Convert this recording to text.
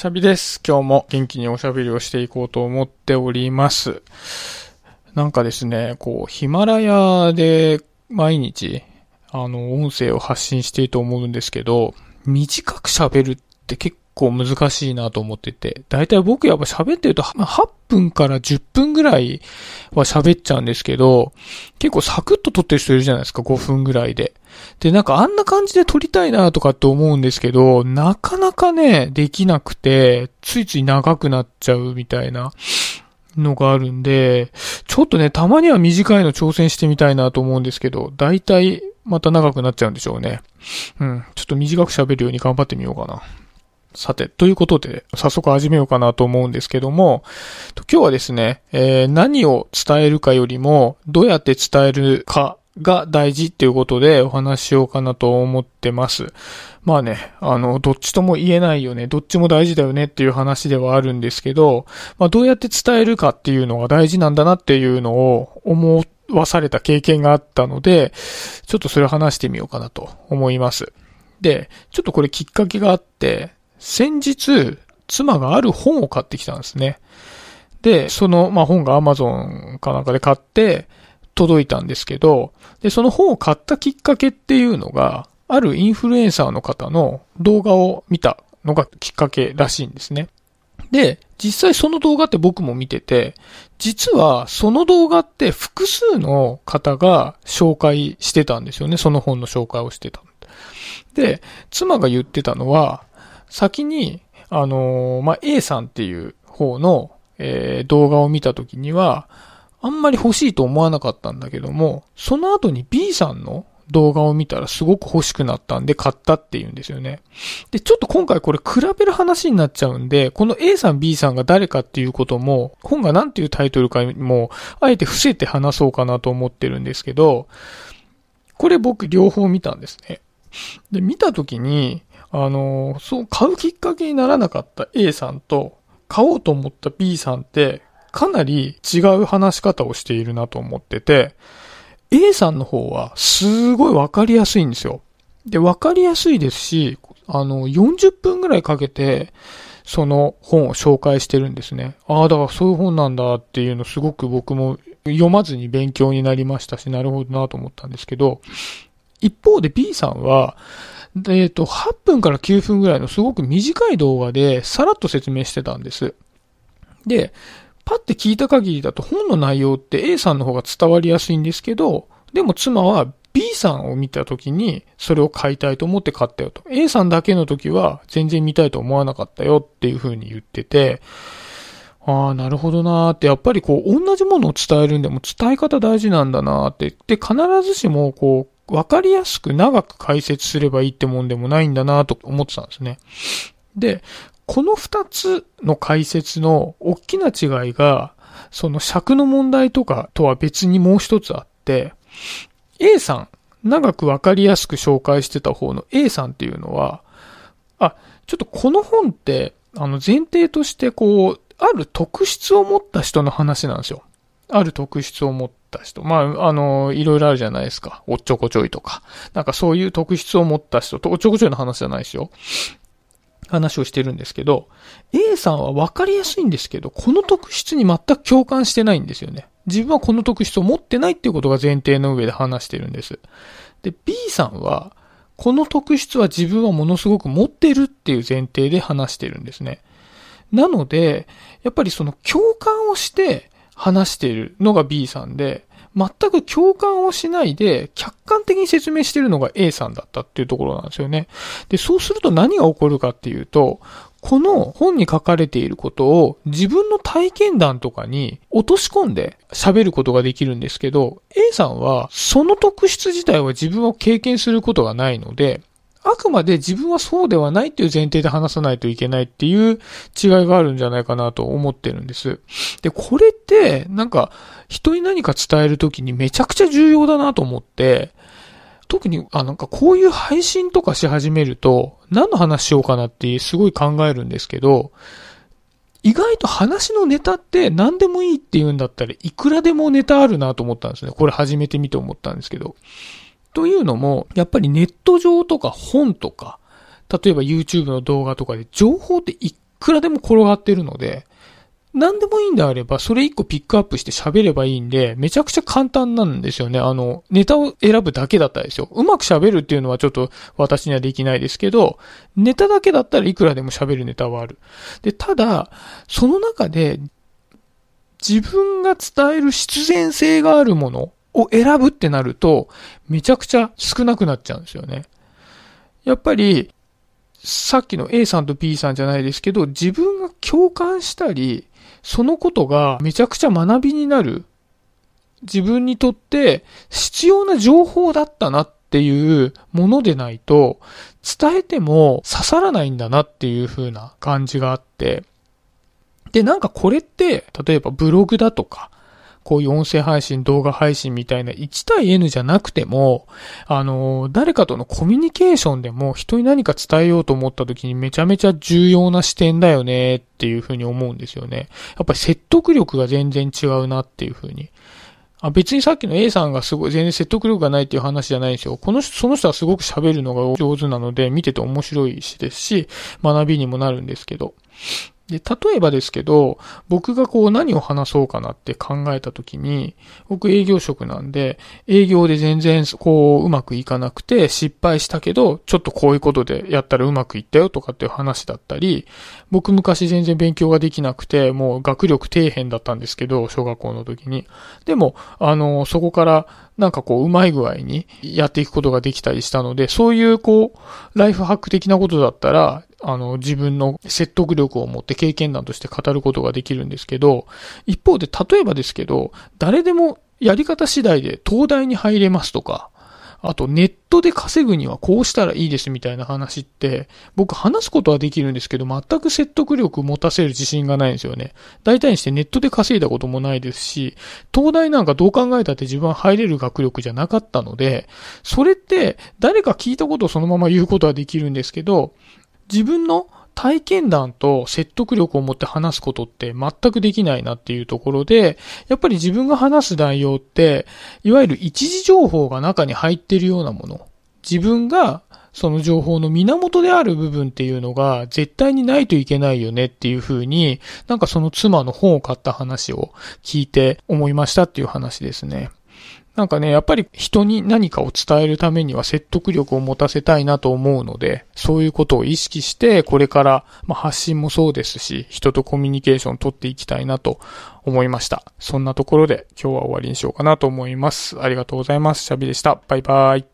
シャビです。今日も元気におしゃべりをしていこうと思っております。なんかですね、こう、ヒマラヤで毎日、あの、音声を発信していいと思うんですけど、短く喋るって結構難しいなと思ってて、だいたい僕やっぱ喋ってると、8分から10分ぐらいは喋っちゃうんですけど、結構サクッと撮ってる人いるじゃないですか、5分ぐらいで。で、なんかあんな感じで撮りたいなとかって思うんですけど、なかなかね、できなくて、ついつい長くなっちゃうみたいなのがあるんで、ちょっとね、たまには短いの挑戦してみたいなと思うんですけど、だいたいまた長くなっちゃうんでしょうね。うん。ちょっと短く喋るように頑張ってみようかな。さて、ということで、早速始めようかなと思うんですけども、今日はですね、えー何を伝えるかよりも、どうやって伝えるかが大事っていうことでお話ししようかなと思ってます。まあね、あの、どっちとも言えないよね、どっちも大事だよねっていう話ではあるんですけど、まあどうやって伝えるかっていうのが大事なんだなっていうのを思わされた経験があったので、ちょっとそれを話してみようかなと思います。で、ちょっとこれきっかけがあって、先日、妻がある本を買ってきたんですね。で、その、まあ、本が Amazon かなんかで買って届いたんですけど、で、その本を買ったきっかけっていうのが、あるインフルエンサーの方の動画を見たのがきっかけらしいんですね。で、実際その動画って僕も見てて、実はその動画って複数の方が紹介してたんですよね。その本の紹介をしてた。で、妻が言ってたのは、先に、あのーまあ、A さんっていう方の、えー動画を見たときには、あんまり欲しいと思わなかったんだけども、その後に B さんの動画を見たらすごく欲しくなったんで買ったっていうんですよね。で、ちょっと今回これ比べる話になっちゃうんで、この A さん B さんが誰かっていうことも、本が何ていうタイトルかも、あえて伏せて話そうかなと思ってるんですけど、これ僕両方見たんですね。で、見たときに、あの、そう、買うきっかけにならなかった A さんと、買おうと思った B さんって、かなり違う話し方をしているなと思ってて、A さんの方は、すごいわかりやすいんですよ。で、わかりやすいですし、あの、40分ぐらいかけて、その本を紹介してるんですね。ああ、だからそういう本なんだっていうのすごく僕も読まずに勉強になりましたし、なるほどなと思ったんですけど、一方で B さんは、でえっ、と、8分から9分ぐらいのすごく短い動画でさらっと説明してたんです。で、パッて聞いた限りだと本の内容って A さんの方が伝わりやすいんですけど、でも妻は B さんを見た時にそれを買いたいと思って買ったよと。A さんだけの時は全然見たいと思わなかったよっていう風に言ってて、ああ、なるほどなーって、やっぱりこう、同じものを伝えるんでも伝え方大事なんだなーって。で、必ずしもこう、わかりやすく長く解説すればいいってもんでもないんだなと思ってたんですね。で、この二つの解説の大きな違いが、その尺の問題とかとは別にもう一つあって、A さん、長くわかりやすく紹介してた方の A さんっていうのは、あ、ちょっとこの本って、あの前提としてこう、ある特質を持った人の話なんですよ。ある特質を持った人。まあ、あの、いろいろあるじゃないですか。おっちょこちょいとか。なんかそういう特質を持った人と、おっちょこちょいの話じゃないですよ。話をしてるんですけど、A さんは分かりやすいんですけど、この特質に全く共感してないんですよね。自分はこの特質を持ってないっていうことが前提の上で話してるんです。で、B さんは、この特質は自分はものすごく持ってるっていう前提で話してるんですね。なので、やっぱりその共感をして話しているのが B さんで、全く共感をしないで客観的に説明してるのが A さんだったっていうところなんですよね。で、そうすると何が起こるかっていうと、この本に書かれていることを自分の体験談とかに落とし込んで喋ることができるんですけど、A さんはその特質自体は自分を経験することがないので、あくまで自分はそうではないっていう前提で話さないといけないっていう違いがあるんじゃないかなと思ってるんです。で、これって、なんか、人に何か伝えるときにめちゃくちゃ重要だなと思って、特に、あ、なんかこういう配信とかし始めると、何の話しようかなってすごい考えるんですけど、意外と話のネタって何でもいいって言うんだったらいくらでもネタあるなと思ったんですね。これ始めてみて思ったんですけど。というのも、やっぱりネット上とか本とか、例えば YouTube の動画とかで情報って一くらでも転がってるので、何でもいいんであれば、それ一個ピックアップして喋ればいいんで、めちゃくちゃ簡単なんですよね。あの、ネタを選ぶだけだったらですよ。うまく喋るっていうのはちょっと私にはできないですけど、ネタだけだったらいくらでも喋るネタはある。で、ただ、その中で、自分が伝える必然性があるものを選ぶってなると、めちゃくちゃ少なくなっちゃうんですよね。やっぱり、さっきの A さんと B さんじゃないですけど、自分が共感したり、そのことがめちゃくちゃ学びになる。自分にとって必要な情報だったなっていうものでないと、伝えても刺さらないんだなっていう風な感じがあって、で、なんかこれって、例えばブログだとか、こういう音声配信、動画配信みたいな1対 N じゃなくても、あの、誰かとのコミュニケーションでも人に何か伝えようと思った時にめちゃめちゃ重要な視点だよねっていうふうに思うんですよね。やっぱり説得力が全然違うなっていうふうに。あ別にさっきの A さんがすごい全然説得力がないっていう話じゃないんですよ。この人、その人はすごく喋るのが上手なので見てて面白いしですし、学びにもなるんですけど。で、例えばですけど、僕がこう何を話そうかなって考えた時に、僕営業職なんで、営業で全然こううまくいかなくて失敗したけど、ちょっとこういうことでやったらうまくいったよとかっていう話だったり、僕昔全然勉強ができなくて、もう学力底辺だったんですけど、小学校の時に。でも、あの、そこからなんかこう、うまい具合にやっていくことができたりしたので、そういうこう、ライフハック的なことだったら、あの、自分の説得力を持って経験談として語ることができるんですけど、一方で、例えばですけど、誰でもやり方次第で東大に入れますとか、あとネットで稼ぐにはこうしたらいいですみたいな話って、僕話すことはできるんですけど、全く説得力持たせる自信がないんですよね。大体にしてネットで稼いだこともないですし、東大なんかどう考えたって自分は入れる学力じゃなかったので、それって誰か聞いたことをそのまま言うことはできるんですけど、自分の体験談と説得力を持って話すことって全くできないなっていうところで、やっぱり自分が話す内容って、いわゆる一時情報が中に入ってるようなもの。自分がその情報の源である部分っていうのが絶対にないといけないよねっていうふうに、なんかその妻の本を買った話を聞いて思いましたっていう話ですね。なんかね、やっぱり人に何かを伝えるためには説得力を持たせたいなと思うので、そういうことを意識して、これから、まあ、発信もそうですし、人とコミュニケーションを取っていきたいなと思いました。そんなところで今日は終わりにしようかなと思います。ありがとうございます。シャビでした。バイバイ。